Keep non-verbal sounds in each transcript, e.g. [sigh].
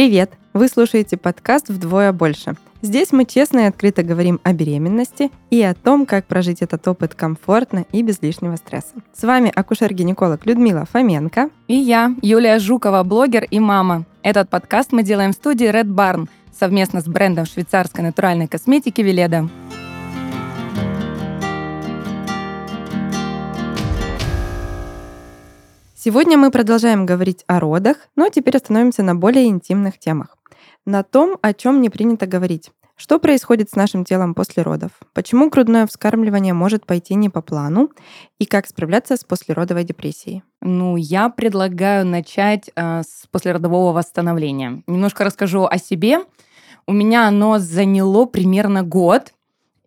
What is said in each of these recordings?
Привет! Вы слушаете подкаст «Вдвое больше». Здесь мы честно и открыто говорим о беременности и о том, как прожить этот опыт комфортно и без лишнего стресса. С вами акушер-гинеколог Людмила Фоменко. И я, Юлия Жукова, блогер и мама. Этот подкаст мы делаем в студии Red Barn совместно с брендом швейцарской натуральной косметики Веледа. Сегодня мы продолжаем говорить о родах, но теперь остановимся на более интимных темах. На том, о чем не принято говорить. Что происходит с нашим телом после родов? Почему грудное вскармливание может пойти не по плану? И как справляться с послеродовой депрессией? Ну, я предлагаю начать э, с послеродового восстановления. Немножко расскажу о себе. У меня оно заняло примерно год.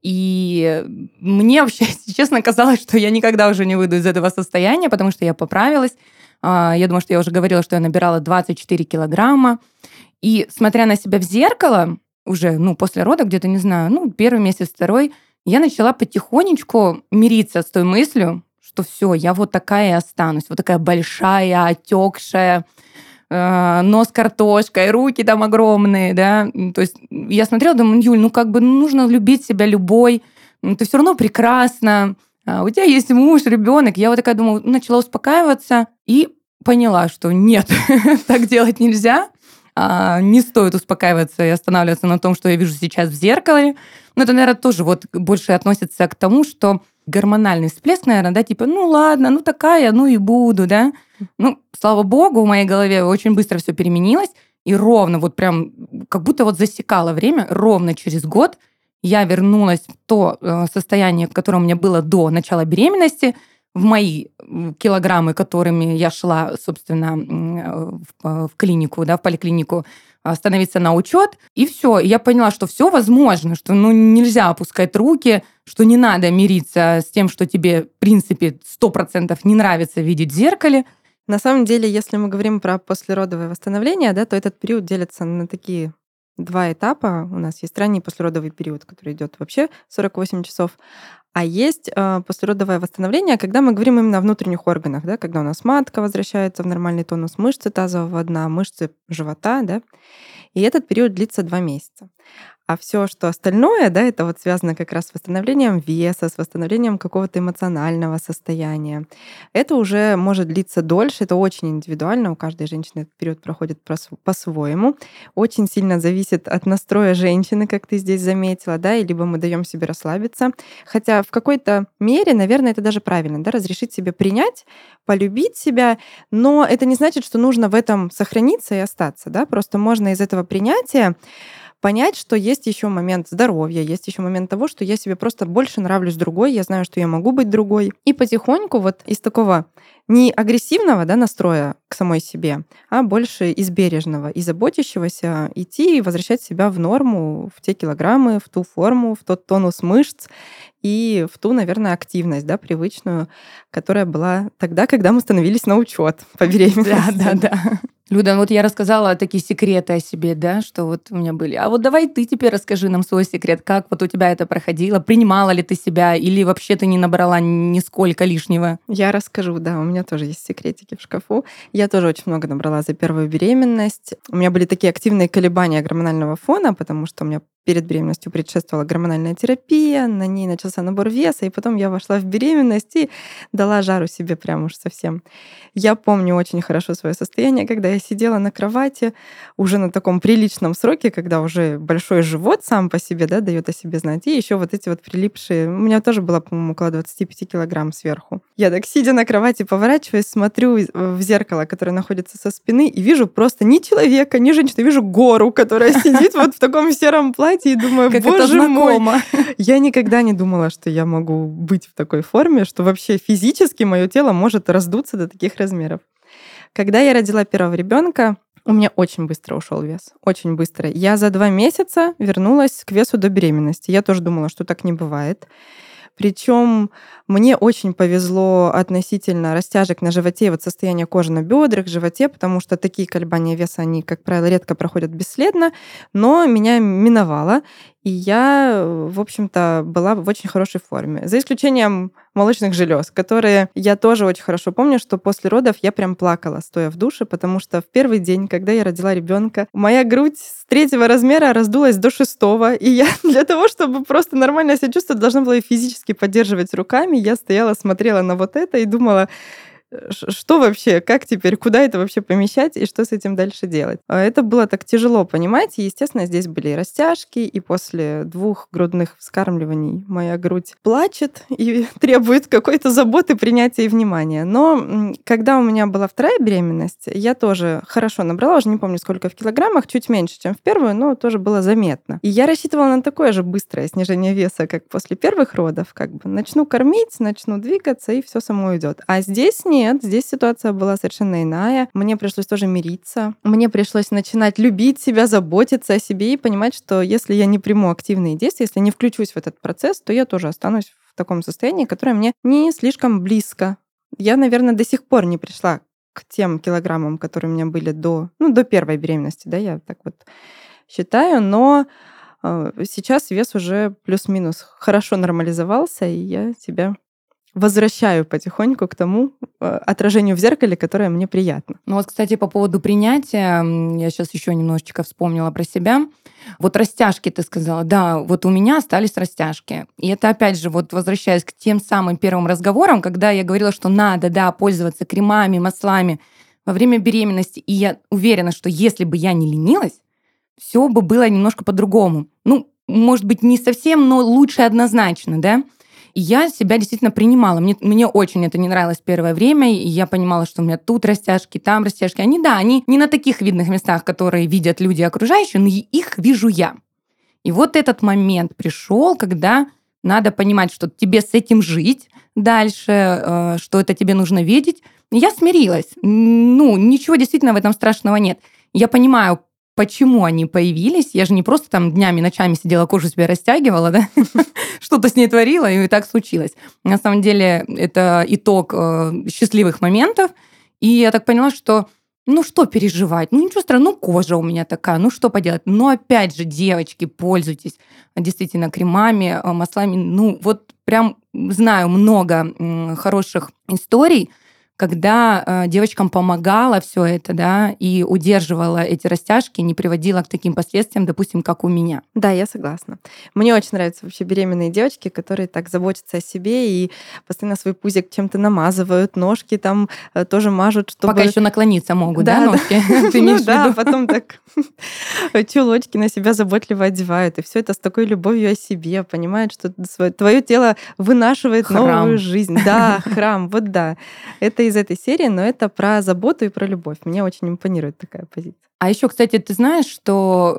И мне вообще, [laughs] если честно, казалось, что я никогда уже не выйду из этого состояния, потому что я поправилась. А, я думаю, что я уже говорила, что я набирала 24 килограмма. И смотря на себя в зеркало, уже, ну, после родов, где-то, не знаю, ну, первый месяц, второй, я начала потихонечку мириться с той мыслью, что все, я вот такая и останусь, вот такая большая, отекшая, Э, нос картошкой, руки там огромные, да. То есть я смотрела, думаю, Юль, ну как бы нужно любить себя любой, ты все равно прекрасна, а у тебя есть муж, ребенок. Я вот такая думаю, начала успокаиваться и поняла, что нет, [laughs] так делать нельзя. А, не стоит успокаиваться и останавливаться на том, что я вижу сейчас в зеркале. Но это, наверное, тоже вот больше относится к тому, что гормональный всплеск, наверное, да, типа, ну ладно, ну такая, ну и буду, да. Ну, слава богу, в моей голове очень быстро все переменилось, и ровно вот прям, как будто вот засекало время, ровно через год я вернулась в то э, состояние, которое у меня было до начала беременности, в мои килограммы, которыми я шла, собственно, в, в клинику, да, в поликлинику, становиться на учет, и все. Я поняла, что все возможно, что ну, нельзя опускать руки, что не надо мириться с тем, что тебе, в принципе, сто процентов не нравится видеть в зеркале. На самом деле, если мы говорим про послеродовое восстановление, да, то этот период делится на такие два этапа. У нас есть ранний послеродовый период, который идет вообще 48 часов, а есть э, послеродовое восстановление, когда мы говорим именно о внутренних органах, да, когда у нас матка возвращается в нормальный тонус, мышцы тазового дна, мышцы живота, да, и этот период длится два месяца. А все, что остальное, да, это вот связано как раз с восстановлением веса, с восстановлением какого-то эмоционального состояния. Это уже может длиться дольше, это очень индивидуально, у каждой женщины этот период проходит по-своему. Очень сильно зависит от настроя женщины, как ты здесь заметила, да, и либо мы даем себе расслабиться. Хотя в какой-то мере, наверное, это даже правильно, да, разрешить себе принять, полюбить себя, но это не значит, что нужно в этом сохраниться и остаться, да, просто можно из этого принятия понять, что есть еще момент здоровья, есть еще момент того, что я себе просто больше нравлюсь другой, я знаю, что я могу быть другой. И потихоньку вот из такого не агрессивного да, настроя к самой себе, а больше из бережного и заботящегося идти и возвращать себя в норму, в те килограммы, в ту форму, в тот тонус мышц и в ту, наверное, активность, да, привычную, которая была тогда, когда мы становились на учет по беременности. Да, да, да. Люда, вот я рассказала такие секреты о себе, да, что вот у меня были. А вот давай ты теперь расскажи нам свой секрет, как вот у тебя это проходило, принимала ли ты себя или вообще ты не набрала нисколько лишнего? Я расскажу, да, у меня тоже есть секретики в шкафу. Я тоже очень много набрала за первую беременность. У меня были такие активные колебания гормонального фона, потому что у меня перед беременностью предшествовала гормональная терапия, на ней начался набор веса, и потом я вошла в беременность и дала жару себе прям уж совсем. Я помню очень хорошо свое состояние, когда я сидела на кровати уже на таком приличном сроке, когда уже большой живот сам по себе да, дает о себе знать, и еще вот эти вот прилипшие... У меня тоже было, по-моему, около 25 килограмм сверху. Я так, сидя на кровати, поворачиваюсь, смотрю в зеркало, которое находится со спины, и вижу просто ни человека, ни женщины, вижу гору, которая [laughs] сидит вот в таком сером платье, и думаю, как боже мой, я никогда не думала, что я могу быть в такой форме, что вообще физически мое тело может раздуться до таких размеров. Когда я родила первого ребенка, у меня очень быстро ушел вес. Очень быстро. Я за два месяца вернулась к весу до беременности. Я тоже думала, что так не бывает. Причем мне очень повезло относительно растяжек на животе и вот состояние кожи на бедрах, животе, потому что такие колебания веса, они, как правило, редко проходят бесследно, но меня миновало. И я, в общем-то, была в очень хорошей форме. За исключением молочных желез, которые я тоже очень хорошо помню, что после родов я прям плакала, стоя в душе, потому что в первый день, когда я родила ребенка, моя грудь с третьего размера раздулась до шестого, и я [laughs] для того, чтобы просто нормально себя чувствовать, должна была ее физически поддерживать руками. Я стояла, смотрела на вот это и думала, что вообще, как теперь, куда это вообще помещать и что с этим дальше делать. А это было так тяжело понимать, и, естественно, здесь были растяжки, и после двух грудных вскармливаний моя грудь плачет [laughs] и требует какой-то заботы, принятия и внимания. Но когда у меня была вторая беременность, я тоже хорошо набрала, уже не помню сколько в килограммах, чуть меньше, чем в первую, но тоже было заметно. И я рассчитывала на такое же быстрое снижение веса, как после первых родов, как бы начну кормить, начну двигаться, и все само уйдет. А здесь не нет, здесь ситуация была совершенно иная. Мне пришлось тоже мириться. Мне пришлось начинать любить себя, заботиться о себе и понимать, что если я не приму активные действия, если не включусь в этот процесс, то я тоже останусь в таком состоянии, которое мне не слишком близко. Я, наверное, до сих пор не пришла к тем килограммам, которые у меня были до, ну, до первой беременности, да, я так вот считаю, но э, сейчас вес уже плюс-минус хорошо нормализовался, и я себя возвращаю потихоньку к тому э, отражению в зеркале, которое мне приятно. Ну вот, кстати, по поводу принятия, я сейчас еще немножечко вспомнила про себя. Вот растяжки ты сказала, да, вот у меня остались растяжки. И это опять же, вот возвращаясь к тем самым первым разговорам, когда я говорила, что надо, да, пользоваться кремами, маслами во время беременности. И я уверена, что если бы я не ленилась, все бы было немножко по-другому. Ну, может быть, не совсем, но лучше однозначно, да? И я себя действительно принимала. Мне, мне очень это не нравилось первое время, и я понимала, что у меня тут растяжки, там растяжки. Они, да, они не на таких видных местах, которые видят люди окружающие, но их вижу я. И вот этот момент пришел, когда надо понимать, что тебе с этим жить дальше, э, что это тебе нужно видеть. Я смирилась. Ну, ничего действительно в этом страшного нет. Я понимаю, почему они появились. Я же не просто там днями, ночами сидела, кожу себе растягивала, да, [laughs] что-то с ней творила, и так случилось. На самом деле это итог э, счастливых моментов, и я так поняла, что ну что переживать? Ну ничего страшного, ну кожа у меня такая, ну что поделать? Но опять же, девочки, пользуйтесь действительно кремами, э, маслами. Ну вот прям знаю много хороших историй, когда э, девочкам помогала все это, да, и удерживала эти растяжки, не приводила к таким последствиям, допустим, как у меня. Да, я согласна. Мне очень нравятся вообще беременные девочки, которые так заботятся о себе и постоянно свой пузик чем-то намазывают, ножки там э, тоже мажут, чтобы... Пока еще наклониться могут, да, да ножки? [laughs] Ты ну, да, потом так [laughs] чулочки на себя заботливо одевают, и все это с такой любовью о себе, понимают, что твое тело вынашивает новую жизнь. Да, храм, вот да. Это из этой серии, но это про заботу и про любовь. Мне очень импонирует такая позиция. А еще, кстати, ты знаешь, что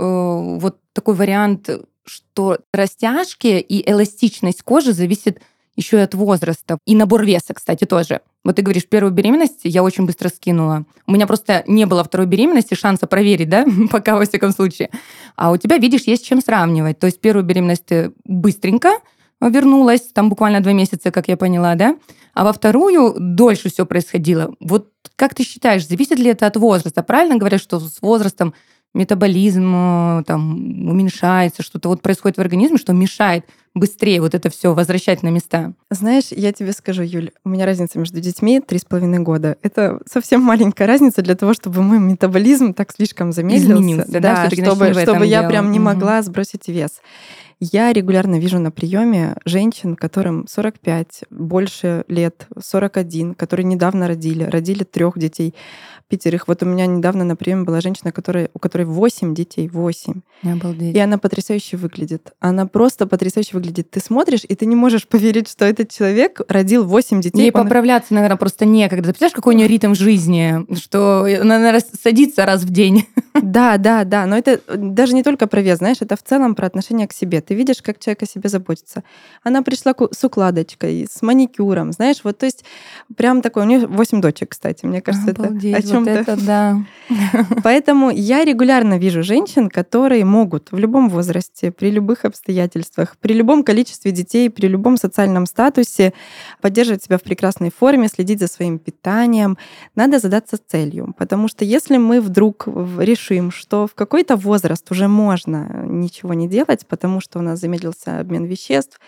э, вот такой вариант, что растяжки и эластичность кожи зависит еще и от возраста. И набор веса, кстати, тоже. Вот ты говоришь, первую беременность я очень быстро скинула. У меня просто не было второй беременности, шанса проверить, да, [laughs] пока во всяком случае. А у тебя, видишь, есть чем сравнивать. То есть первую беременность ты быстренько вернулась, там буквально два месяца, как я поняла, да? А во вторую дольше все происходило. Вот как ты считаешь, зависит ли это от возраста? Правильно говорят, что с возрастом метаболизм э, там уменьшается, что-то вот происходит в организме, что мешает быстрее вот это все возвращать на места. Знаешь, я тебе скажу, Юль, у меня разница между детьми три с половиной года. Это совсем маленькая разница для того, чтобы мой метаболизм так слишком замедлился. Изменился, да, да чтобы, чтобы я прям не могла сбросить вес. Я регулярно вижу на приеме женщин, которым 45, больше лет, 41, которые недавно родили, родили трех детей пятерых. Вот у меня недавно на приеме была женщина, которая, у которой 8 детей, 8. Обалдеть. И она потрясающе выглядит. Она просто потрясающе выглядит. Ты смотришь, и ты не можешь поверить, что этот человек родил 8 детей. Ей он... поправляться, наверное, просто некогда. Ты представляешь, какой у нее ритм жизни? Что она, наверное, садится раз в день. Да, да, да. Но это даже не только про вес, знаешь, это в целом про отношение к себе. Ты видишь, как человек о себе заботится. Она пришла с укладочкой, с маникюром, знаешь, вот, то есть прям такой, у нее 8 дочек, кстати, мне кажется, Обалдеть. это о чем-то. Вот это да. [laughs] Поэтому я регулярно вижу женщин, которые могут в любом возрасте, при любых обстоятельствах, при любом количестве детей, при любом социальном статусе поддерживать себя в прекрасной форме, следить за своим питанием. Надо задаться целью, потому что если мы вдруг решим, что в какой-то возраст уже можно ничего не делать, потому что у нас замедлился обмен веществ,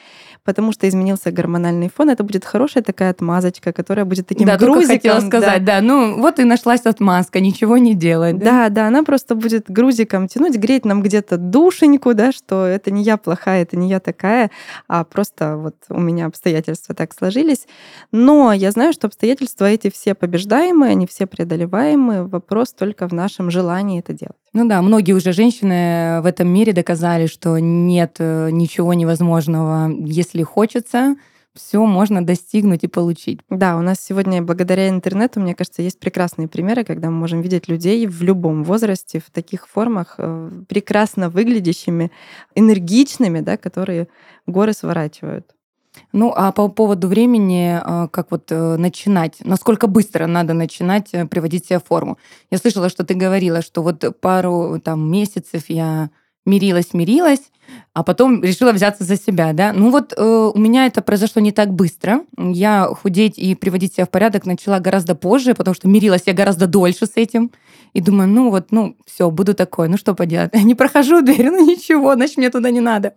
потому что изменился гормональный фон, это будет хорошая такая отмазочка, которая будет таким да, грузиком. хотела сказать, да. да. Ну, вот и нашлась отмазка, ничего не делать. Да? да, да, она просто будет грузиком тянуть, греть нам где-то душеньку, да, что это не я плохая, это не я такая, а просто вот у меня обстоятельства так сложились. Но я знаю, что обстоятельства эти все побеждаемые, они все преодолеваемые. Вопрос только в нашем желании это делать. Ну да, многие уже женщины в этом мире доказали, что нет э, ничего невозможного, если хочется все можно достигнуть и получить. Да, у нас сегодня благодаря интернету, мне кажется, есть прекрасные примеры, когда мы можем видеть людей в любом возрасте, в таких формах, э, прекрасно выглядящими, энергичными, да, которые горы сворачивают. Ну, а по поводу времени, э, как вот э, начинать, насколько быстро надо начинать приводить себя в форму? Я слышала, что ты говорила, что вот пару там месяцев я мирилась, мирилась, а потом решила взяться за себя, да. Ну вот э, у меня это произошло не так быстро. Я худеть и приводить себя в порядок начала гораздо позже, потому что мирилась я гораздо дольше с этим. И думаю, ну вот, ну все, буду такой, ну что поделать. [laughs] Не прохожу дверь, ну ничего, значит, мне туда не надо.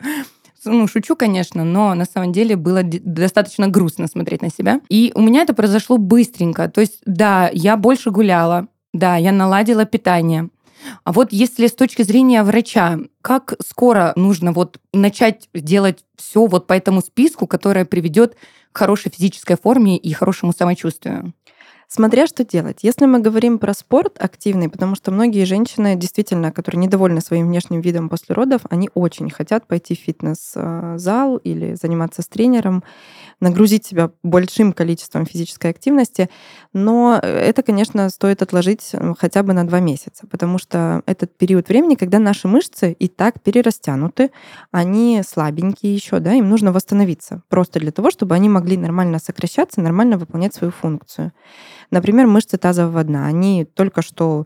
Ну, шучу, конечно, но на самом деле было достаточно грустно смотреть на себя. И у меня это произошло быстренько. То есть, да, я больше гуляла, да, я наладила питание, а вот если с точки зрения врача, как скоро нужно вот начать делать все вот по этому списку, которое приведет к хорошей физической форме и хорошему самочувствию? Смотря что делать. Если мы говорим про спорт активный, потому что многие женщины, действительно, которые недовольны своим внешним видом после родов, они очень хотят пойти в фитнес-зал или заниматься с тренером, нагрузить себя большим количеством физической активности. Но это, конечно, стоит отложить хотя бы на два месяца, потому что этот период времени, когда наши мышцы и так перерастянуты, они слабенькие еще, да, им нужно восстановиться просто для того, чтобы они могли нормально сокращаться, нормально выполнять свою функцию. Например, мышцы тазового дна. Они только что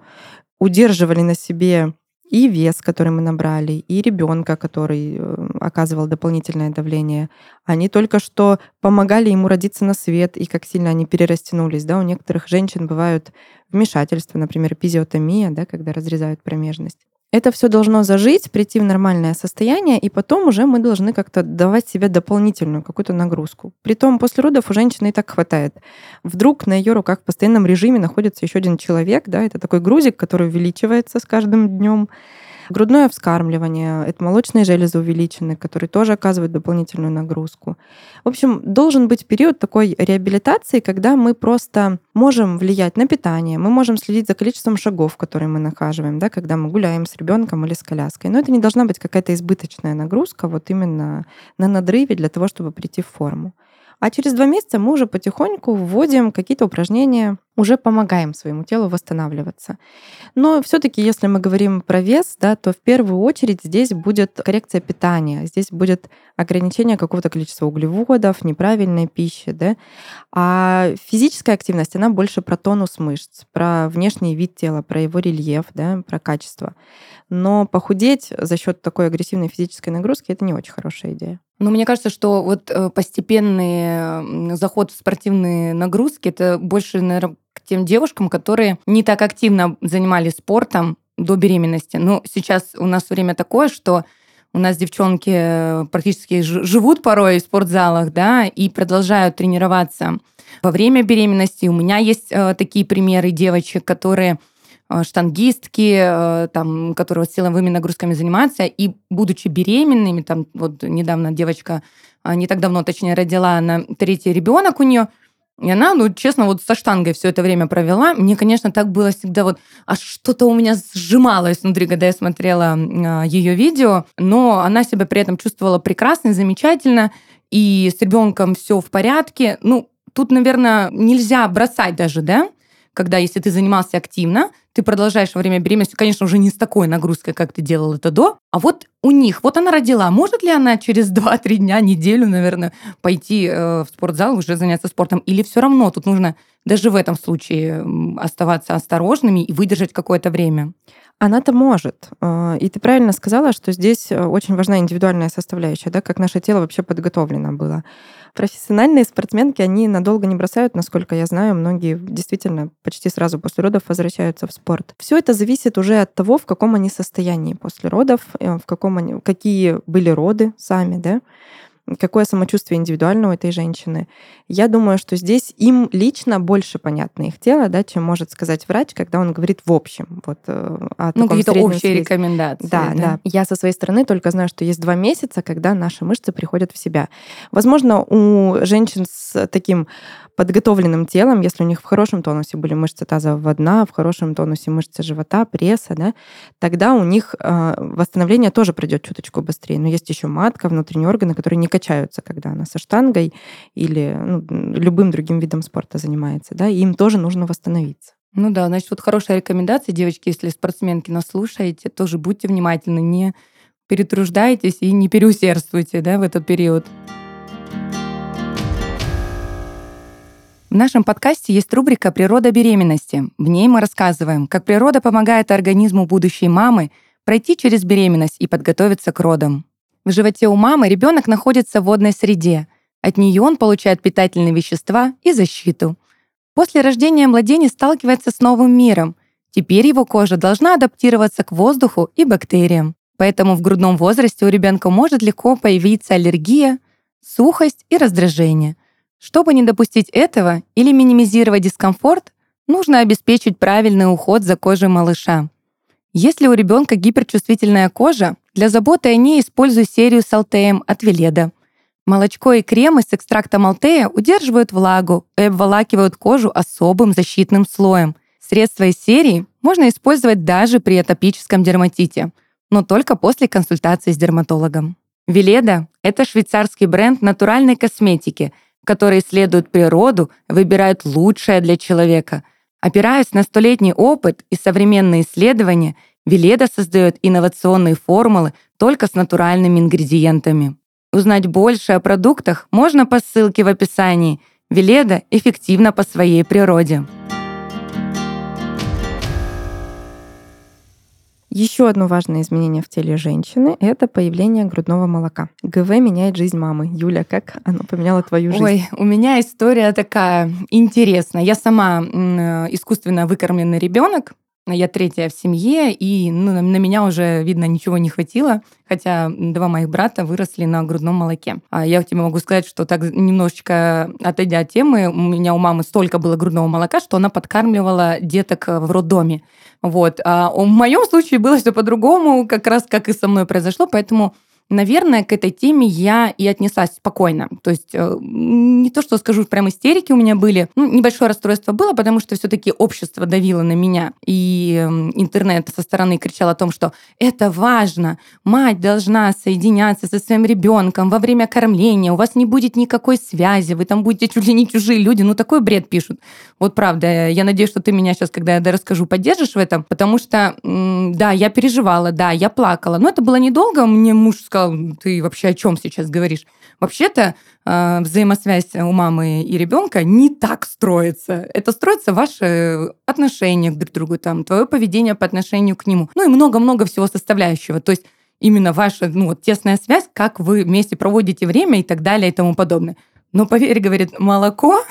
удерживали на себе и вес, который мы набрали, и ребенка, который э, оказывал дополнительное давление. Они только что помогали ему родиться на свет, и как сильно они перерастянулись. Да? У некоторых женщин бывают вмешательства, например, эпизиотомия, да, когда разрезают промежность. Это все должно зажить, прийти в нормальное состояние, и потом уже мы должны как-то давать себе дополнительную какую-то нагрузку. Притом после родов у женщины и так хватает. Вдруг на ее руках в постоянном режиме находится еще один человек, да, это такой грузик, который увеличивается с каждым днем. Грудное вскармливание, это молочные железы увеличены, которые тоже оказывают дополнительную нагрузку. В общем, должен быть период такой реабилитации, когда мы просто можем влиять на питание, мы можем следить за количеством шагов, которые мы нахаживаем, да, когда мы гуляем с ребенком или с коляской. Но это не должна быть какая-то избыточная нагрузка вот именно на надрыве для того, чтобы прийти в форму. А через два месяца мы уже потихоньку вводим какие-то упражнения, уже помогаем своему телу восстанавливаться. Но все-таки, если мы говорим про вес, да, то в первую очередь здесь будет коррекция питания, здесь будет ограничение какого-то количества углеводов, неправильной пищи, да. А физическая активность, она больше про тонус мышц, про внешний вид тела, про его рельеф, да, про качество. Но похудеть за счет такой агрессивной физической нагрузки это не очень хорошая идея. Ну, мне кажется, что вот э, постепенный заход в спортивные нагрузки это больше, наверное, к тем девушкам, которые не так активно занимались спортом до беременности. Ну, сейчас у нас время такое, что у нас девчонки э, практически живут порой в спортзалах, да, и продолжают тренироваться во время беременности. У меня есть э, такие примеры девочек, которые Э, штангистки, э, там, которые силовыми нагрузками занимаются, и будучи беременными, там вот недавно девочка, э, не так давно, точнее, родила, она третий ребенок у нее, и она, ну, честно, вот со штангой все это время провела. Мне, конечно, так было всегда вот, аж что-то у меня сжималось внутри, когда я смотрела ее видео, но она себя при этом чувствовала прекрасно замечательно, и с ребенком все в порядке. Ну, тут, наверное, нельзя бросать даже, да, когда если ты занимался активно, ты продолжаешь во время беременности, конечно, уже не с такой нагрузкой, как ты делал это до, а вот у них, вот она родила, может ли она через [laughs] 2-3 дня, неделю, наверное, пойти э, в спортзал, уже заняться спортом, или все равно тут нужно даже в этом случае оставаться осторожными и выдержать какое-то время? Она-то может. А, и ты правильно сказала, что здесь э, очень важна индивидуальная составляющая, да, как наше тело вообще подготовлено было. Профессиональные спортсменки, они надолго не бросают, насколько я знаю, многие действительно почти сразу после родов возвращаются в спорт. Все это зависит уже от того, в каком они состоянии после родов, э, в каком они, какие были роды сами, да, какое самочувствие индивидуально у этой женщины. Я думаю, что здесь им лично больше понятно их тело, да, чем может сказать врач, когда он говорит в общем. Вот, э, о ну, какие-то общие свете. рекомендации. Да, да, да. Я со своей стороны только знаю, что есть два месяца, когда наши мышцы приходят в себя. Возможно, у женщин с таким подготовленным телом, если у них в хорошем тонусе были мышцы тазового дна, в хорошем тонусе мышцы живота, пресса, да, тогда у них э, восстановление тоже пройдет чуточку быстрее. Но есть еще матка, внутренние органы, которые не качаются, когда она со штангой или ну, любым другим видом спорта занимается, да, и им тоже нужно восстановиться. Ну да, значит, вот хорошая рекомендация, девочки, если спортсменки нас слушаете, тоже будьте внимательны, не перетруждайтесь и не переусердствуйте да, в этот период. В нашем подкасте есть рубрика «Природа беременности». В ней мы рассказываем, как природа помогает организму будущей мамы пройти через беременность и подготовиться к родам. В животе у мамы ребенок находится в водной среде. От нее он получает питательные вещества и защиту. После рождения младенец сталкивается с новым миром. Теперь его кожа должна адаптироваться к воздуху и бактериям. Поэтому в грудном возрасте у ребенка может легко появиться аллергия, сухость и раздражение – чтобы не допустить этого или минимизировать дискомфорт, нужно обеспечить правильный уход за кожей малыша. Если у ребенка гиперчувствительная кожа, для заботы о ней используй серию с Алтеем от Веледа. Молочко и кремы с экстрактом Алтея удерживают влагу и обволакивают кожу особым защитным слоем. Средства из серии можно использовать даже при атопическом дерматите, но только после консультации с дерматологом. Веледа — это швейцарский бренд натуральной косметики — которые исследуют природу, выбирают лучшее для человека. Опираясь на столетний опыт и современные исследования, Веледа создает инновационные формулы только с натуральными ингредиентами. Узнать больше о продуктах можно по ссылке в описании. Веледа эффективна по своей природе. Еще одно важное изменение в теле женщины — это появление грудного молока. ГВ меняет жизнь мамы. Юля, как оно поменяло твою жизнь? Ой, у меня история такая интересная. Я сама искусственно выкормленный ребенок, я третья в семье, и ну, на меня уже, видно, ничего не хватило, хотя два моих брата выросли на грудном молоке. А я тебе могу сказать, что так немножечко отойдя от темы, у меня у мамы столько было грудного молока, что она подкармливала деток в роддоме. Вот. А в моем случае было все по-другому, как раз как и со мной произошло, поэтому наверное, к этой теме я и отнеслась спокойно. То есть э, не то, что скажу, прям истерики у меня были. Ну, небольшое расстройство было, потому что все таки общество давило на меня. И интернет со стороны кричал о том, что это важно. Мать должна соединяться со своим ребенком во время кормления. У вас не будет никакой связи. Вы там будете чуть ли не чужие люди. Ну, такой бред пишут. Вот правда. Я надеюсь, что ты меня сейчас, когда я расскажу, поддержишь в этом. Потому что, да, я переживала, да, я плакала. Но это было недолго. Мне муж сказал, сказал, ты вообще о чем сейчас говоришь? Вообще-то э, взаимосвязь у мамы и ребенка не так строится. Это строится ваше отношение друг к другу, там, твое поведение по отношению к нему. Ну и много-много всего составляющего. То есть именно ваша ну, вот, тесная связь, как вы вместе проводите время и так далее и тому подобное. Но поверь, говорит, молоко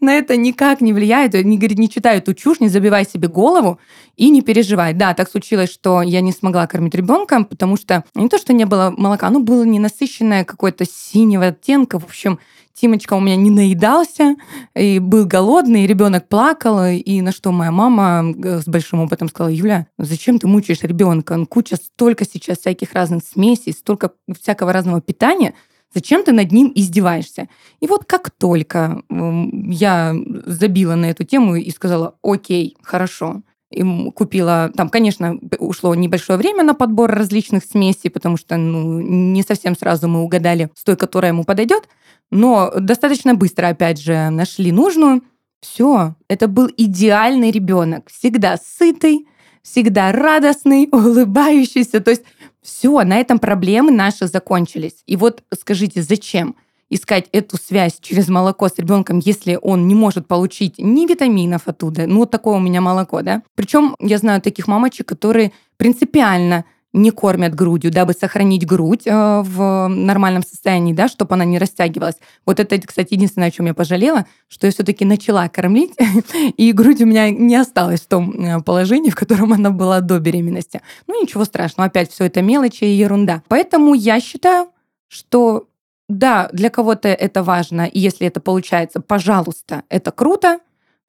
на это никак не влияет. Не, говорит, не читай эту чушь, не забивай себе голову и не переживай. Да, так случилось, что я не смогла кормить ребенка, потому что не то, что не было молока, оно было ненасыщенное какое-то синего оттенка. В общем, Тимочка у меня не наедался, и был голодный, и ребенок плакал, и на что моя мама э, с большим опытом сказала, Юля, зачем ты мучаешь ребенка? Куча столько сейчас всяких разных смесей, столько всякого разного питания, Зачем ты над ним издеваешься? И вот как только я забила на эту тему и сказала, окей, хорошо, и купила, там, конечно, ушло небольшое время на подбор различных смесей, потому что ну, не совсем сразу мы угадали с той, которая ему подойдет, но достаточно быстро, опять же, нашли нужную, Все, это был идеальный ребенок, всегда сытый, всегда радостный, [laughs] улыбающийся. То есть все, на этом проблемы наши закончились. И вот скажите, зачем искать эту связь через молоко с ребенком, если он не может получить ни витаминов оттуда, ну вот такое у меня молоко, да? Причем я знаю таких мамочек, которые принципиально не кормят грудью, дабы сохранить грудь э, в нормальном состоянии, да, чтобы она не растягивалась. Вот это, кстати, единственное, о чем я пожалела, что я все-таки начала кормить, [laughs] и грудь у меня не осталась в том э, положении, в котором она была до беременности. Ну, ничего страшного, опять все это мелочи и ерунда. Поэтому я считаю, что да, для кого-то это важно, и если это получается, пожалуйста, это круто,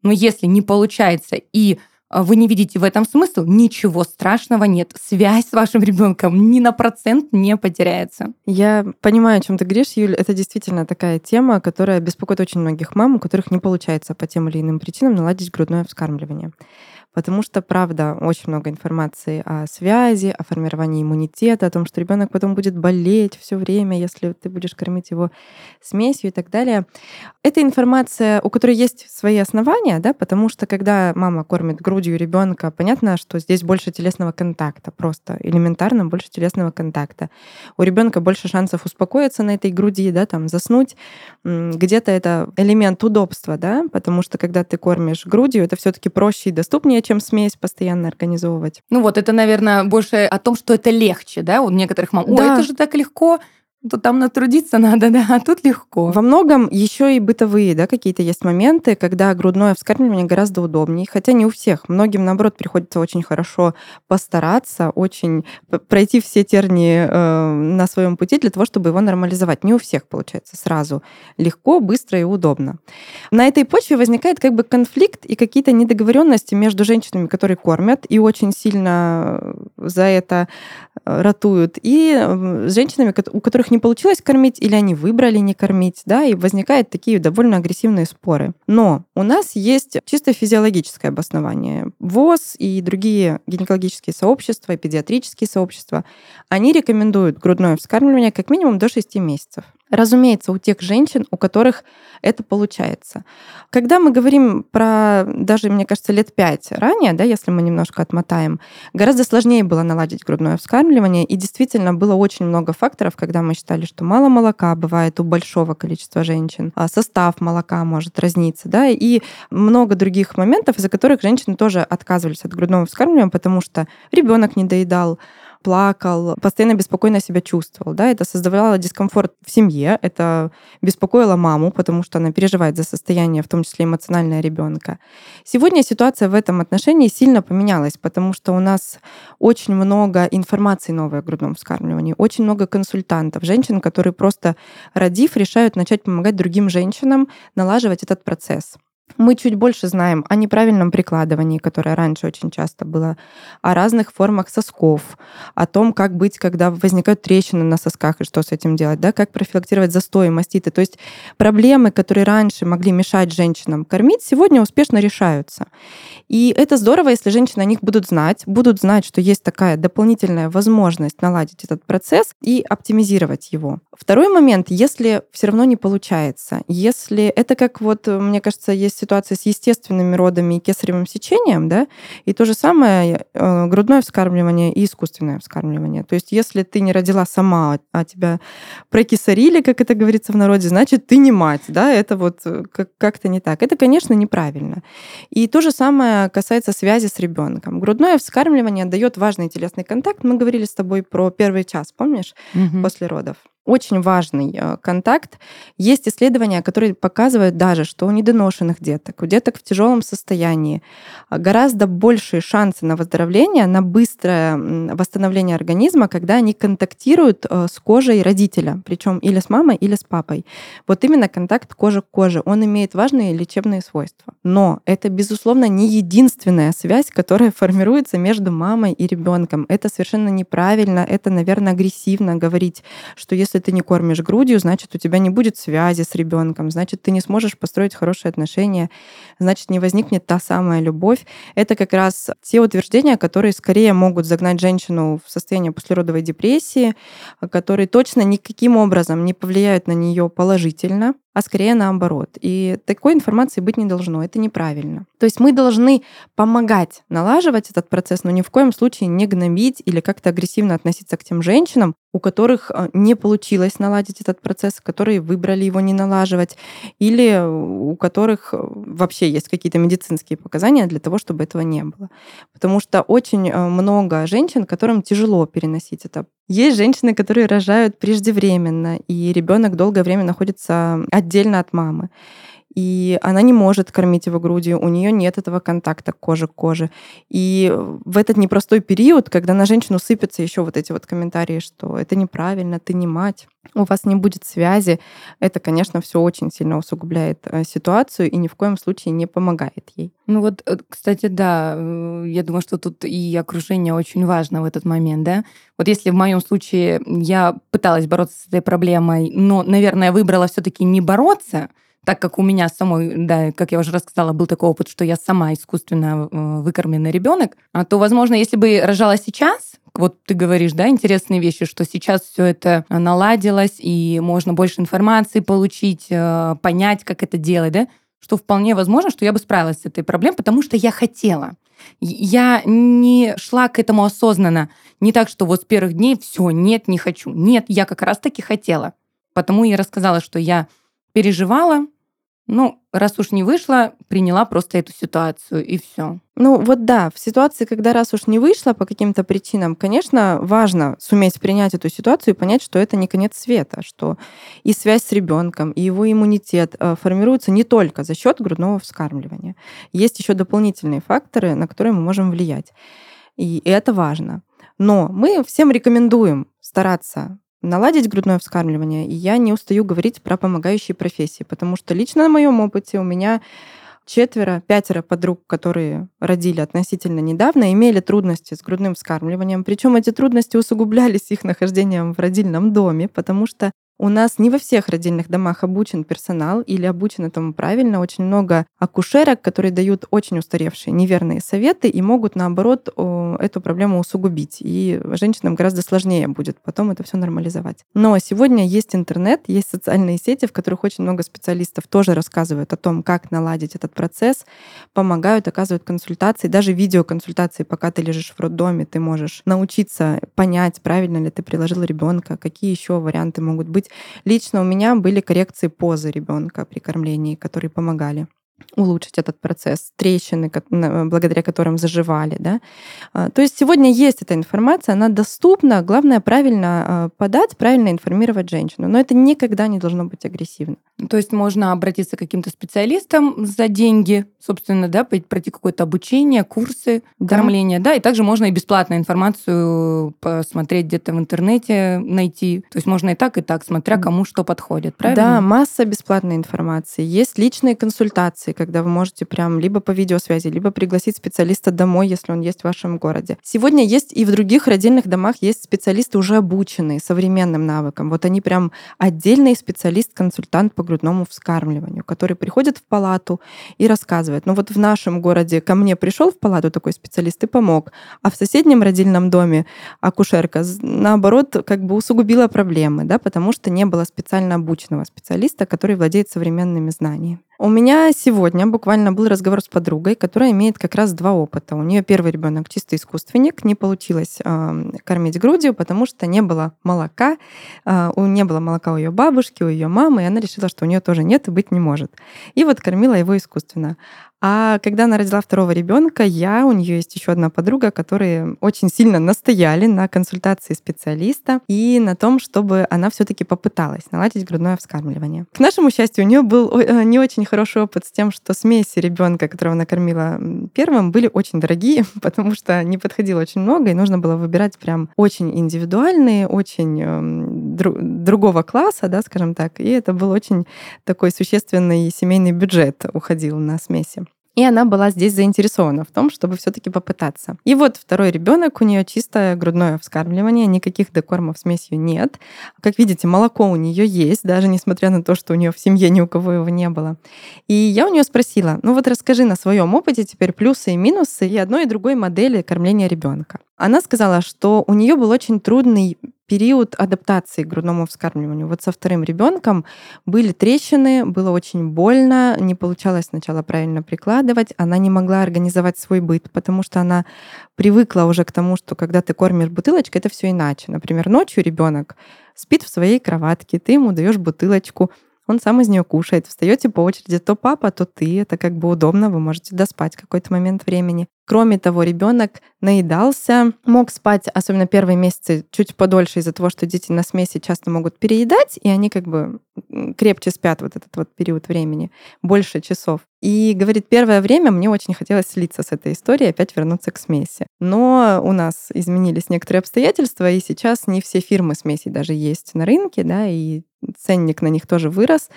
но если не получается и вы не видите в этом смысл, ничего страшного нет. Связь с вашим ребенком ни на процент не потеряется. Я понимаю, о чем ты говоришь, Юль. Это действительно такая тема, которая беспокоит очень многих мам, у которых не получается по тем или иным причинам наладить грудное вскармливание потому что, правда, очень много информации о связи, о формировании иммунитета, о том, что ребенок потом будет болеть все время, если ты будешь кормить его смесью и так далее. Это информация, у которой есть свои основания, да, потому что когда мама кормит грудью ребенка, понятно, что здесь больше телесного контакта, просто элементарно больше телесного контакта. У ребенка больше шансов успокоиться на этой груди, да, там заснуть. Где-то это элемент удобства, да, потому что когда ты кормишь грудью, это все-таки проще и доступнее, чем смесь постоянно организовывать. Ну вот, это, наверное, больше о том, что это легче, да, у некоторых мам. Ой, да. это же так легко то там натрудиться надо, [laughs] да, а тут легко. Во многом еще и бытовые, да, какие-то есть моменты, когда грудное вскармливание гораздо удобнее, хотя не у всех. Многим, наоборот, приходится очень хорошо постараться, очень пройти все тернии э, на своем пути для того, чтобы его нормализовать. Не у всех получается сразу легко, быстро и удобно. На этой почве возникает как бы конфликт и какие-то недоговоренности между женщинами, которые кормят и очень сильно за это э, ратуют, и женщинами, у которых не получилось кормить, или они выбрали не кормить, да, и возникают такие довольно агрессивные споры. Но у нас есть чисто физиологическое обоснование. ВОЗ и другие гинекологические сообщества, педиатрические сообщества, они рекомендуют грудное вскармливание как минимум до 6 месяцев. Разумеется, у тех женщин, у которых это получается. Когда мы говорим про даже, мне кажется, лет пять ранее, да, если мы немножко отмотаем, гораздо сложнее было наладить грудное вскармливание, и действительно было очень много факторов, когда мы считали, что мало молока бывает у большого количества женщин, а состав молока может разниться, да, и много других моментов, из-за которых женщины тоже отказывались от грудного вскармливания, потому что ребенок не доедал, плакал, постоянно беспокойно себя чувствовал. Да? Это создавало дискомфорт в семье, это беспокоило маму, потому что она переживает за состояние, в том числе эмоциональное ребенка. Сегодня ситуация в этом отношении сильно поменялась, потому что у нас очень много информации новой о грудном вскармливании, очень много консультантов, женщин, которые просто родив, решают начать помогать другим женщинам налаживать этот процесс. Мы чуть больше знаем о неправильном прикладывании, которое раньше очень часто было, о разных формах сосков, о том, как быть, когда возникают трещины на сосках и что с этим делать, да, как профилактировать застои, маститы. То есть проблемы, которые раньше могли мешать женщинам кормить, сегодня успешно решаются. И это здорово, если женщины о них будут знать, будут знать, что есть такая дополнительная возможность наладить этот процесс и оптимизировать его. Второй момент, если все равно не получается, если это как вот, мне кажется, есть ситуация с естественными родами и кесаревым сечением, да, и то же самое э, грудное вскармливание и искусственное вскармливание. То есть если ты не родила сама, а тебя прокисарили, как это говорится в народе, значит, ты не мать, да, это вот э, как-то не так. Это, конечно, неправильно. И то же самое касается связи с ребенком. Грудное вскармливание дает важный телесный контакт. Мы говорили с тобой про первый час, помнишь, угу. после родов очень важный э, контакт. Есть исследования, которые показывают даже, что у недоношенных деток, у деток в тяжелом состоянии э, гораздо большие шансы на выздоровление, на быстрое восстановление организма, когда они контактируют э, с кожей родителя, причем или с мамой, или с папой. Вот именно контакт кожи к коже, он имеет важные лечебные свойства. Но это, безусловно, не единственная связь, которая формируется между мамой и ребенком. Это совершенно неправильно, это, наверное, агрессивно говорить, что если если ты не кормишь грудью, значит, у тебя не будет связи с ребенком, значит, ты не сможешь построить хорошие отношения, значит, не возникнет та самая любовь. Это как раз те утверждения, которые скорее могут загнать женщину в состояние послеродовой депрессии, которые точно никаким образом не повлияют на нее положительно, а скорее наоборот. И такой информации быть не должно, это неправильно. То есть мы должны помогать налаживать этот процесс, но ни в коем случае не гнобить или как-то агрессивно относиться к тем женщинам, у которых э, не получилось наладить этот процесс, которые выбрали его не налаживать, или у которых э, вообще есть какие-то медицинские показания для того, чтобы этого не было. Потому что очень э, много женщин, которым тяжело переносить это. Есть женщины, которые рожают преждевременно, и ребенок долгое время находится отдельно от мамы и она не может кормить его грудью, у нее нет этого контакта кожи к коже. И в этот непростой период, когда на женщину сыпятся еще вот эти вот комментарии, что это неправильно, ты не мать, у вас не будет связи, это, конечно, все очень сильно усугубляет э, ситуацию и ни в коем случае не помогает ей. Ну вот, э, кстати, да, э, я думаю, что тут и окружение очень важно в этот момент, да. Вот если в моем случае я пыталась бороться с этой проблемой, но, наверное, выбрала все-таки не бороться, так как у меня самой, да, как я уже рассказала, был такой опыт, что я сама искусственно э, выкормленный ребенок, а то, возможно, если бы рожала сейчас, вот ты говоришь, да, интересные вещи, что сейчас все это наладилось, и можно больше информации получить, э, понять, как это делать, да, что вполне возможно, что я бы справилась с этой проблемой, потому что я хотела. Я не шла к этому осознанно. Не так, что вот с первых дней все, нет, не хочу. Нет, я как раз-таки хотела. Потому я рассказала, что я переживала, ну, раз уж не вышло, приняла просто эту ситуацию и все. Ну вот да, в ситуации, когда раз уж не вышло по каким-то причинам, конечно, важно суметь принять эту ситуацию и понять, что это не конец света, что и связь с ребенком, и его иммунитет э, формируются не только за счет грудного вскармливания. Есть еще дополнительные факторы, на которые мы можем влиять. И это важно. Но мы всем рекомендуем стараться наладить грудное вскармливание. И я не устаю говорить про помогающие профессии, потому что лично на моем опыте у меня четверо, пятеро подруг, которые родили относительно недавно, имели трудности с грудным вскармливанием. Причем эти трудности усугублялись их нахождением в родильном доме, потому что у нас не во всех родильных домах обучен персонал или обучен этому правильно. Очень много акушерок, которые дают очень устаревшие неверные советы и могут, наоборот, эту проблему усугубить. И женщинам гораздо сложнее будет потом это все нормализовать. Но сегодня есть интернет, есть социальные сети, в которых очень много специалистов тоже рассказывают о том, как наладить этот процесс, помогают, оказывают консультации, даже видеоконсультации, пока ты лежишь в роддоме, ты можешь научиться понять, правильно ли ты приложил ребенка, какие еще варианты могут быть. Лично у меня были коррекции позы ребенка при кормлении, которые помогали улучшить этот процесс, трещины, благодаря которым заживали. Да? А, то есть сегодня есть эта информация, она доступна, главное правильно а, подать, правильно информировать женщину. Но это никогда не должно быть агрессивно. То есть можно обратиться к каким-то специалистам за деньги, собственно, да, пройти какое-то обучение, курсы да. да, и также можно и бесплатную информацию посмотреть где-то в интернете, найти. То есть можно и так, и так, смотря кому что подходит, правильно? Да, масса бесплатной информации. Есть личные консультации, когда вы можете прям либо по видеосвязи, либо пригласить специалиста домой, если он есть в вашем городе. Сегодня есть и в других родильных домах есть специалисты уже обученные современным навыкам. Вот они прям отдельный специалист-консультант по грудному вскармливанию, который приходит в палату и рассказывает. Ну вот в нашем городе ко мне пришел в палату такой специалист и помог, а в соседнем родильном доме акушерка, наоборот, как бы усугубила проблемы, да, потому что не было специально обученного специалиста, который владеет современными знаниями. У меня сегодня буквально был разговор с подругой, которая имеет как раз два опыта. У нее первый ребенок чисто искусственник, не получилось э, кормить грудью, потому что не было молока, э, не было молока у ее бабушки, у ее мамы, и она решила, что у нее тоже нет и быть не может. И вот кормила его искусственно. А когда она родила второго ребенка, я, у нее есть еще одна подруга, которые очень сильно настояли на консультации специалиста и на том, чтобы она все-таки попыталась наладить грудное вскармливание. К нашему счастью, у нее был э, не очень хороший опыт с тем, что смеси ребенка, которого она кормила первым, были очень дорогие, [laughs] потому что не подходило очень много, и нужно было выбирать прям очень индивидуальные, очень дру- другого класса, да, скажем так. И это был очень такой существенный семейный бюджет уходил на смеси. И она была здесь заинтересована в том, чтобы все-таки попытаться. И вот второй ребенок, у нее чистое грудное вскармливание, никаких декормов смесью нет. Как видите, молоко у нее есть, даже несмотря на то, что у нее в семье ни у кого его не было. И я у нее спросила, ну вот расскажи на своем опыте теперь плюсы и минусы и одной и другой модели кормления ребенка. Она сказала, что у нее был очень трудный период адаптации к грудному вскармливанию. Вот со вторым ребенком были трещины, было очень больно, не получалось сначала правильно прикладывать, она не могла организовать свой быт, потому что она привыкла уже к тому, что когда ты кормишь бутылочкой, это все иначе. Например, ночью ребенок спит в своей кроватке, ты ему даешь бутылочку, он сам из нее кушает. Встаете по очереди, то папа, то ты. Это как бы удобно, вы можете доспать какой-то момент времени. Кроме того, ребенок наедался, мог спать, особенно первые месяцы, чуть подольше из-за того, что дети на смеси часто могут переедать, и они как бы крепче спят вот этот вот период времени, больше часов. И говорит, первое время мне очень хотелось слиться с этой историей, опять вернуться к смеси. Но у нас изменились некоторые обстоятельства, и сейчас не все фирмы смесей даже есть на рынке, да, и ценник на них тоже вырос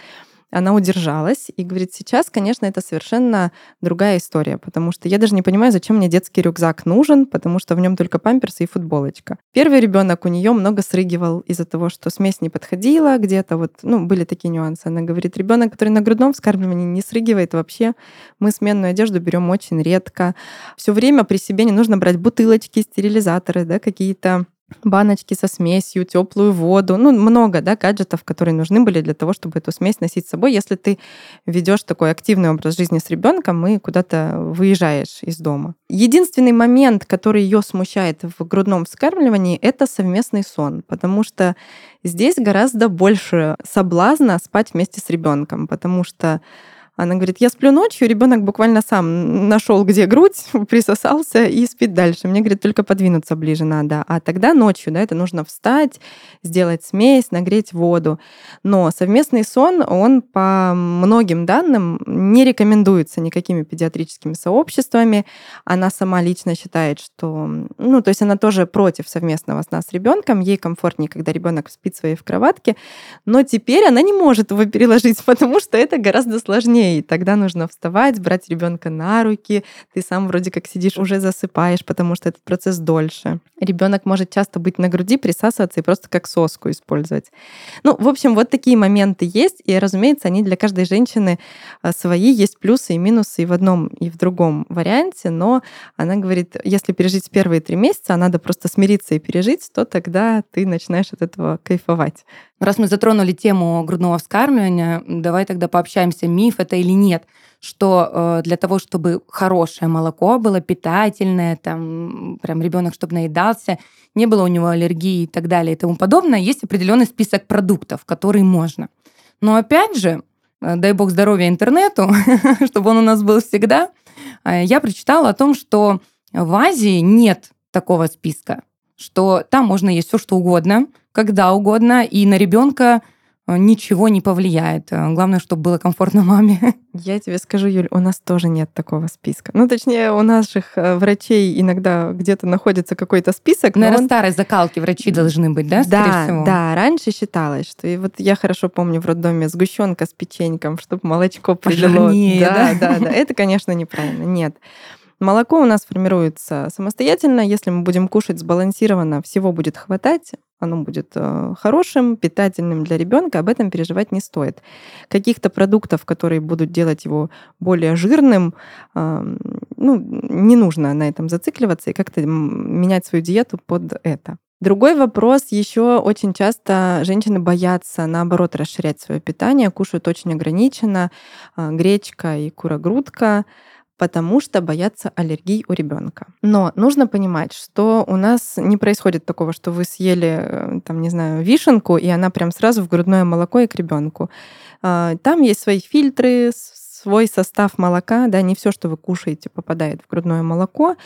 она удержалась и говорит, сейчас, конечно, это совершенно другая история, потому что я даже не понимаю, зачем мне детский рюкзак нужен, потому что в нем только памперсы и футболочка. Первый ребенок у нее много срыгивал из-за того, что смесь не подходила где-то, вот, ну, были такие нюансы. Она говорит, ребенок, который на грудном вскармливании не срыгивает вообще. Мы сменную одежду берем очень редко. Все время при себе не нужно брать бутылочки, стерилизаторы, да, какие-то баночки со смесью, теплую воду, ну, много, да, гаджетов, которые нужны были для того, чтобы эту смесь носить с собой. Если ты ведешь такой активный образ жизни с ребенком и куда-то выезжаешь из дома. Единственный момент, который ее смущает в грудном вскармливании, это совместный сон, потому что здесь гораздо больше соблазна спать вместе с ребенком, потому что она говорит, я сплю ночью, ребенок буквально сам нашел, где грудь, [laughs] присосался и спит дальше. Мне, говорит, только подвинуться ближе надо. А тогда ночью, да, это нужно встать, сделать смесь, нагреть воду. Но совместный сон, он по многим данным не рекомендуется никакими педиатрическими сообществами. Она сама лично считает, что, ну, то есть она тоже против совместного сна с ребенком. Ей комфортнее, когда ребенок спит своей в кроватке. Но теперь она не может его переложить, [laughs] потому что это гораздо сложнее и тогда нужно вставать, брать ребенка на руки. Ты сам вроде как сидишь, уже засыпаешь, потому что этот процесс дольше. Ребенок может часто быть на груди, присасываться и просто как соску использовать. Ну, в общем, вот такие моменты есть, и, разумеется, они для каждой женщины а, свои. Есть плюсы и минусы и в одном, и в другом варианте, но она говорит, если пережить первые три месяца, а надо просто смириться и пережить, то тогда ты начинаешь от этого кайфовать. Раз мы затронули тему грудного вскармливания, давай тогда пообщаемся, миф это или нет, что э, для того, чтобы хорошее молоко было питательное, там прям ребенок, чтобы наедался, не было у него аллергии и так далее и тому подобное, есть определенный список продуктов, которые можно. Но опять же, э, дай бог здоровья интернету, [laughs] чтобы он у нас был всегда, э, я прочитала о том, что в Азии нет такого списка, что там можно есть все что угодно, когда угодно, и на ребенка э, ничего не повлияет. Э, главное, чтобы было комфортно маме. [laughs] Я тебе скажу, Юль, у нас тоже нет такого списка. Ну, точнее, у наших э, врачей иногда где-то находится какой-то список. Наверное, он... старой закалки врачи должны быть, да, да, всего? Да, раньше считалось, что... И вот я хорошо помню в роддоме сгущенка с печеньком, чтобы молочко прилило. да, да, да, да. Это, конечно, неправильно. Нет. Молоко у нас формируется самостоятельно. Если мы будем кушать сбалансированно, всего будет хватать, оно будет э, хорошим, питательным для ребенка, об этом переживать не стоит. Каких-то продуктов, которые будут делать его более жирным, ну, не нужно на этом зацикливаться и как-то менять свою диету под это. Другой вопрос. Еще очень часто женщины боятся, наоборот, расширять свое питание, кушают очень ограниченно, а, гречка и курогрудка потому что боятся аллергий у ребенка. Но нужно понимать, что у нас не происходит такого, что вы съели, э, там, не знаю, вишенку, и она прям сразу в грудное молоко и к ребенку. А, там есть свои фильтры, свой состав молока, да, не все, что вы кушаете, попадает в грудное молоко,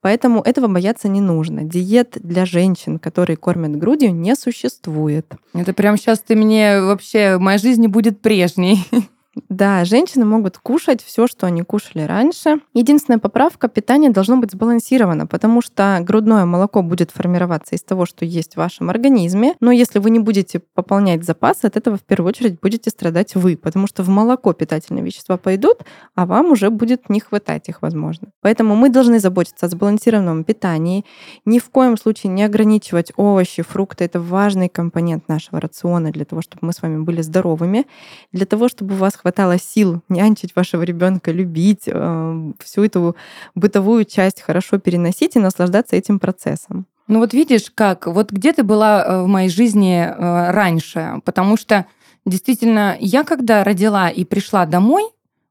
поэтому этого бояться не нужно. Диет для женщин, которые кормят грудью, не существует. Это прям сейчас ты мне вообще, моя жизнь не будет прежней. [laughs] Да, женщины могут кушать все, что они кушали раньше. Единственная поправка питание должно быть сбалансировано, потому что грудное молоко будет формироваться из того, что есть в вашем организме. Но если вы не будете пополнять запас, от этого в первую очередь будете страдать вы, потому что в молоко питательные вещества пойдут, а вам уже будет не хватать их, возможно. Поэтому мы должны заботиться о сбалансированном питании, ни в коем случае не ограничивать овощи, фрукты. Это важный компонент нашего рациона для того, чтобы мы с вами были здоровыми, для того, чтобы у вас хватало сил нянчить вашего ребенка, любить, э, всю эту бытовую часть хорошо переносить и наслаждаться этим процессом. Ну вот видишь, как, вот где ты была э, в моей жизни э, раньше, потому что действительно, я когда родила и пришла домой,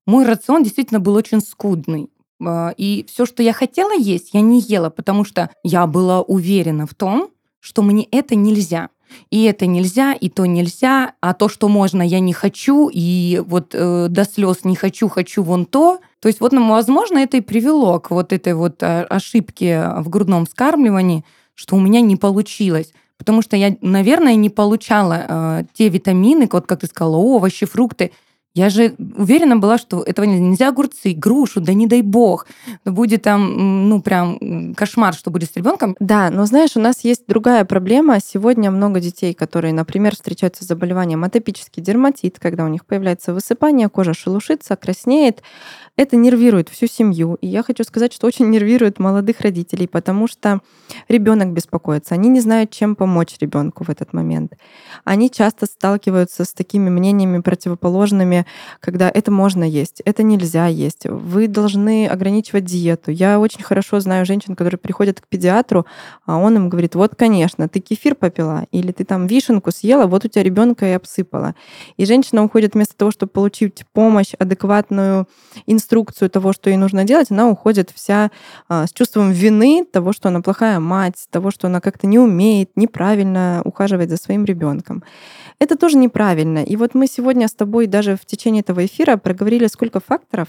мой рацион действительно был очень скудный. Э, и все, что я хотела есть, я не ела, потому что я была уверена в том, что мне это нельзя. И это нельзя, и то нельзя, а то, что можно, я не хочу, и вот э, до слез не хочу, хочу вон то. То есть вот, ну, возможно, это и привело к вот этой вот э, ошибке в грудном вскармливании, что у меня не получилось. Потому что я, наверное, не получала э, те витамины, вот как ты сказала, овощи, фрукты, я же уверена была, что этого нельзя огурцы, грушу, да не дай бог. Будет там, ну, прям кошмар, что будет с ребенком. Да, но знаешь, у нас есть другая проблема. Сегодня много детей, которые, например, встречаются с заболеванием атопический дерматит, когда у них появляется высыпание, кожа шелушится, краснеет. Это нервирует всю семью. И я хочу сказать, что очень нервирует молодых родителей, потому что ребенок беспокоится. Они не знают, чем помочь ребенку в этот момент. Они часто сталкиваются с такими мнениями противоположными, когда это можно есть, это нельзя есть. Вы должны ограничивать диету. Я очень хорошо знаю женщин, которые приходят к педиатру, а он им говорит, вот, конечно, ты кефир попила, или ты там вишенку съела, вот у тебя ребенка и обсыпала. И женщина уходит вместо того, чтобы получить помощь, адекватную инструкцию, инструкцию того, что ей нужно делать, она уходит вся а, с чувством вины того, что она плохая мать, того, что она как-то не умеет неправильно ухаживать за своим ребенком. Это тоже неправильно. И вот мы сегодня с тобой даже в течение этого эфира проговорили, сколько факторов,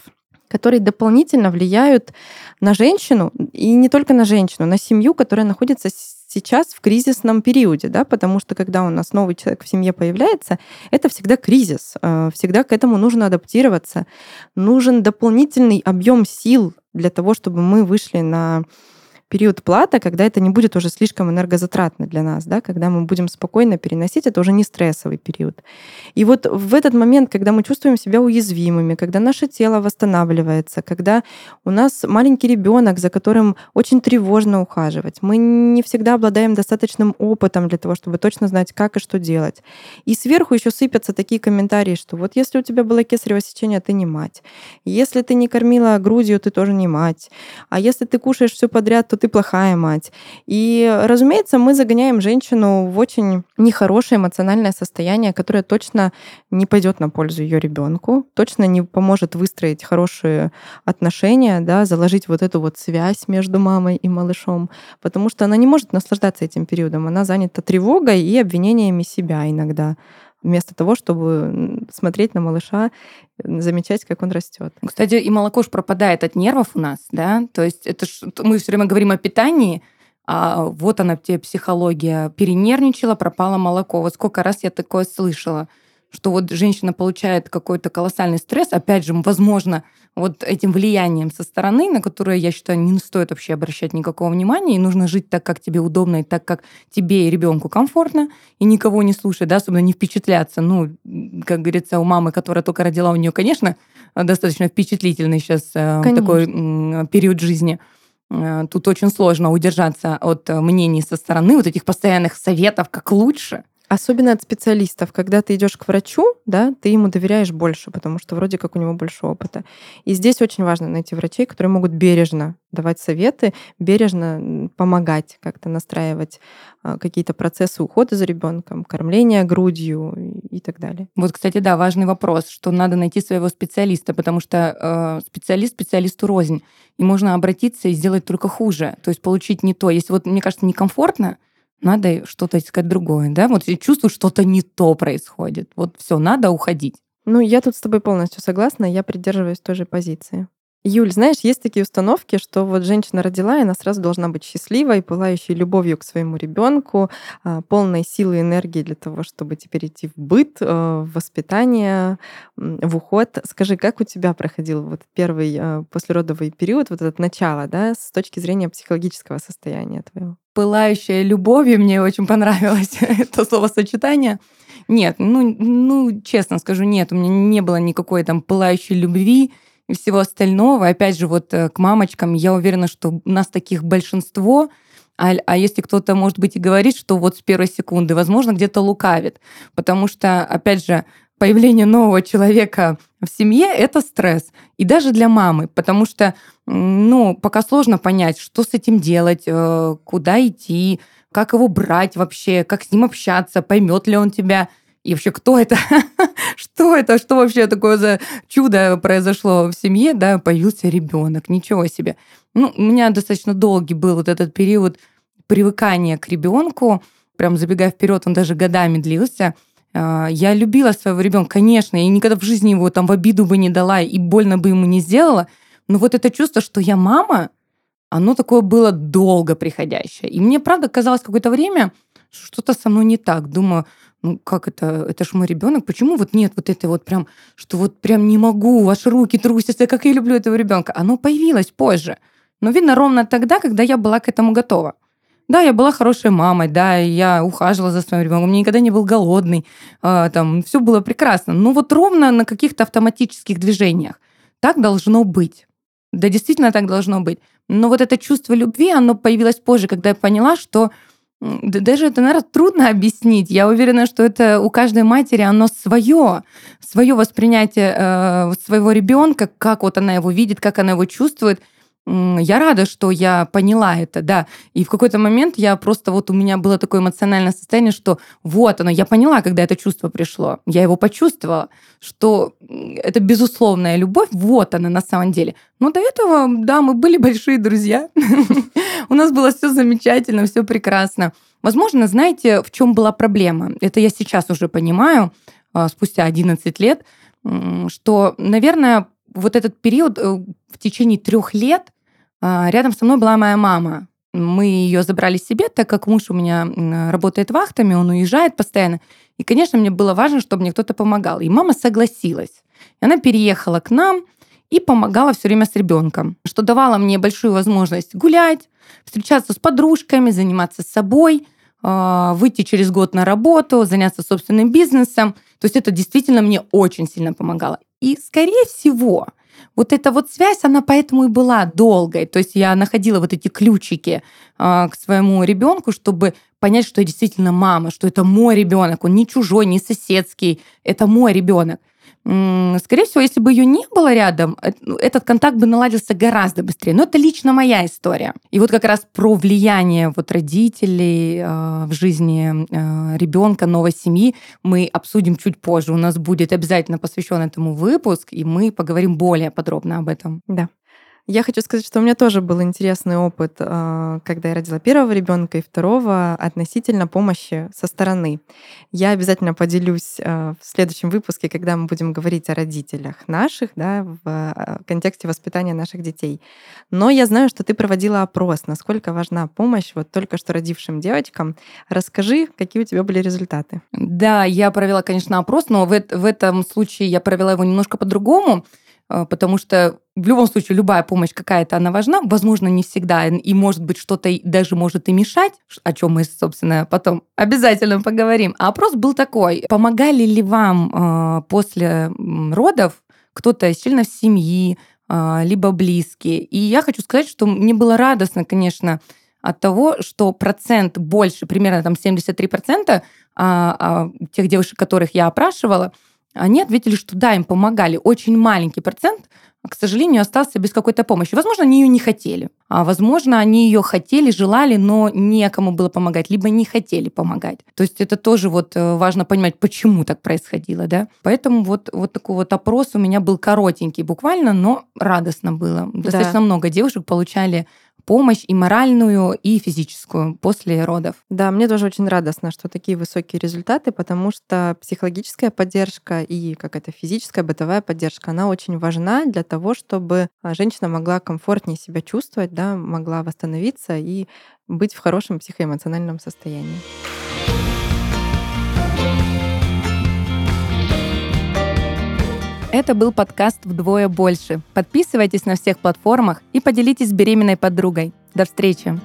которые дополнительно влияют на женщину, и не только на женщину, на семью, которая находится сейчас в кризисном периоде, да, потому что когда у нас новый человек в семье появляется, это всегда кризис, э, всегда к этому нужно адаптироваться, нужен дополнительный объем сил для того, чтобы мы вышли на период плата, когда это не будет уже слишком энергозатратно для нас, да, когда мы будем спокойно переносить, это уже не стрессовый период. И вот в этот момент, когда мы чувствуем себя уязвимыми, когда наше тело восстанавливается, когда у нас маленький ребенок, за которым очень тревожно ухаживать, мы не всегда обладаем достаточным опытом для того, чтобы точно знать, как и что делать. И сверху еще сыпятся такие комментарии, что вот если у тебя было кесарево сечение, ты не мать. Если ты не кормила грудью, ты тоже не мать. А если ты кушаешь все подряд, то ты плохая мать. И, разумеется, мы загоняем женщину в очень нехорошее эмоциональное состояние, которое точно не пойдет на пользу ее ребенку, точно не поможет выстроить хорошие отношения, да, заложить вот эту вот связь между мамой и малышом, потому что она не может наслаждаться этим периодом. Она занята тревогой и обвинениями себя иногда вместо того, чтобы смотреть на малыша, замечать, как он растет. Кстати, и молоко же пропадает от нервов у нас, да? То есть это ж, мы все время говорим о питании, а вот она тебе психология. Перенервничала, пропало молоко. Вот сколько раз я такое слышала что вот женщина получает какой-то колоссальный стресс, опять же, возможно, вот этим влиянием со стороны, на которое, я считаю, не стоит вообще обращать никакого внимания, и нужно жить так, как тебе удобно, и так, как тебе и ребенку комфортно, и никого не слушать, да, особенно не впечатляться. Ну, как говорится, у мамы, которая только родила, у нее, конечно, достаточно впечатлительный сейчас э, конечно. такой период жизни. Э, тут очень сложно удержаться от мнений со стороны, вот этих постоянных советов, как лучше. Особенно от специалистов. Когда ты идешь к врачу, да, ты ему доверяешь больше, потому что вроде как у него больше опыта. И здесь очень важно найти врачей, которые могут бережно давать советы, бережно помогать как-то настраивать а, какие-то процессы ухода за ребенком, кормления грудью и так далее. Вот, кстати, да, важный вопрос, что надо найти своего специалиста, потому что э, специалист специалисту рознь, и можно обратиться и сделать только хуже, то есть получить не то. Если вот, мне кажется, некомфортно, надо что-то искать другое, да? Вот я чувствую, что-то не то происходит. Вот все, надо уходить. Ну, я тут с тобой полностью согласна, я придерживаюсь той же позиции. Юль, знаешь, есть такие установки, что вот женщина родила, и она сразу должна быть счастливой, пылающей любовью к своему ребенку, а, полной силы и энергии для того, чтобы теперь идти в быт, э, в воспитание, в уход. Скажи, как у тебя проходил вот первый э, послеродовый период, вот это начало, да, с точки зрения психологического состояния твоего? Пылающая любовью мне очень понравилось [laughs] это словосочетание. Нет, ну, ну, честно скажу, нет, у меня не было никакой там пылающей любви, и всего остального. Опять же, вот э, к мамочкам, я уверена, что у нас таких большинство, а, а если кто-то, может быть, и говорит, что вот с первой секунды, возможно, где-то лукавит. Потому что, опять же, появление нового человека в семье это стресс. И даже для мамы, потому что, ну, пока сложно понять, что с этим делать, э, куда идти, как его брать вообще, как с ним общаться, поймет ли он тебя. И вообще, кто это? [laughs] что это? Что вообще такое за чудо произошло в семье? Да, появился ребенок. Ничего себе. Ну, у меня достаточно долгий был вот этот период привыкания к ребенку. Прям забегая вперед, он даже годами длился. А, я любила своего ребенка, конечно, я никогда в жизни его там в обиду бы не дала и больно бы ему не сделала. Но вот это чувство, что я мама, оно такое было долго приходящее. И мне, правда, казалось какое-то время, что что-то со мной не так. Думаю, ну как это, это ж мой ребенок, почему вот нет вот это вот прям, что вот прям не могу, ваши руки трусятся, как я люблю этого ребенка. Оно появилось позже. Но видно ровно тогда, когда я была к этому готова. Да, я была хорошей мамой, да, я ухаживала за своим ребенком, мне никогда не был голодный, э, там все было прекрасно. Но вот ровно на каких-то автоматических движениях. Так должно быть. Да, действительно так должно быть. Но вот это чувство любви, оно появилось позже, когда я поняла, что даже это, наверное, трудно объяснить. Я уверена, что это у каждой матери оно свое, свое воспринятие э, своего ребенка, как вот она его видит, как она его чувствует я рада, что я поняла это, да. И в какой-то момент я просто вот у меня было такое эмоциональное состояние, что вот оно, я поняла, когда это чувство пришло. Я его почувствовала, что это безусловная любовь, вот она на самом деле. Но до этого, да, мы были большие друзья. [laughs] У нас было все замечательно, все прекрасно. Возможно, знаете, в чем была проблема? Это я сейчас уже понимаю, а, спустя 11 лет, что, наверное, вот этот период э, в течение трех лет а, рядом со мной была моя мама. Мы ее забрали себе, так как муж у меня работает вахтами, он уезжает постоянно. И, конечно, мне было важно, чтобы мне кто-то помогал. И мама согласилась. И она переехала к нам и помогала все время с ребенком, что давало мне большую возможность гулять, встречаться с подружками, заниматься собой, а, выйти через год на работу, заняться собственным бизнесом. То есть это действительно мне очень сильно помогало. И, скорее всего, вот эта вот связь, она поэтому и была долгой. То есть я находила вот эти ключики э, к своему ребенку, чтобы понять, что я действительно мама, что это мой ребенок, он не чужой, не соседский, это мой ребенок. Скорее всего, если бы ее не было рядом, ну, этот контакт бы наладился гораздо быстрее. Но это лично моя история. И вот как раз про влияние вот родителей э, в жизни э, ребенка, новой семьи мы обсудим чуть позже. У нас будет обязательно посвящен этому выпуск, и мы поговорим более подробно об этом. Да. Я хочу сказать, что у меня тоже был интересный опыт, а, когда я родила первого ребенка и второго относительно помощи со стороны. Я обязательно поделюсь а, в следующем выпуске, когда мы будем говорить о родителях наших, да, в а, контексте воспитания наших детей. Но я знаю, что ты проводила опрос, насколько важна помощь вот только что родившим девочкам. Расскажи, какие у тебя были результаты. Да, я провела, конечно, опрос, но в, в этом случае я провела его немножко по-другому. А, потому что в любом случае любая помощь какая-то, она важна, возможно, не всегда, и может быть что-то даже может и мешать, о чем мы, собственно, потом обязательно поговорим. А опрос был такой, помогали ли вам а, после родов кто-то из членов семьи, а, либо близкие. И я хочу сказать, что мне было радостно, конечно, от того, что процент больше, примерно там 73% тех девушек, которых я опрашивала, они ответили, что да, им помогали. Очень маленький процент, к сожалению, остался без какой-то помощи. Возможно, они ее не хотели. А возможно, они ее хотели, желали, но некому было помогать, либо не хотели помогать. То есть это тоже вот э, важно понимать, почему так происходило, да. Поэтому вот, вот такой вот опрос у меня был коротенький буквально, но радостно было. Достаточно да. много девушек получали помощь и моральную, и физическую после родов. Да, мне тоже очень радостно, что такие высокие результаты, потому что психологическая поддержка и какая-то физическая, бытовая поддержка, она очень важна для того, чтобы а, женщина могла комфортнее себя чувствовать, да, могла восстановиться и быть в хорошем психоэмоциональном состоянии. Это был подкаст «Вдвое больше». Подписывайтесь на всех платформах и поделитесь с беременной подругой. До встречи!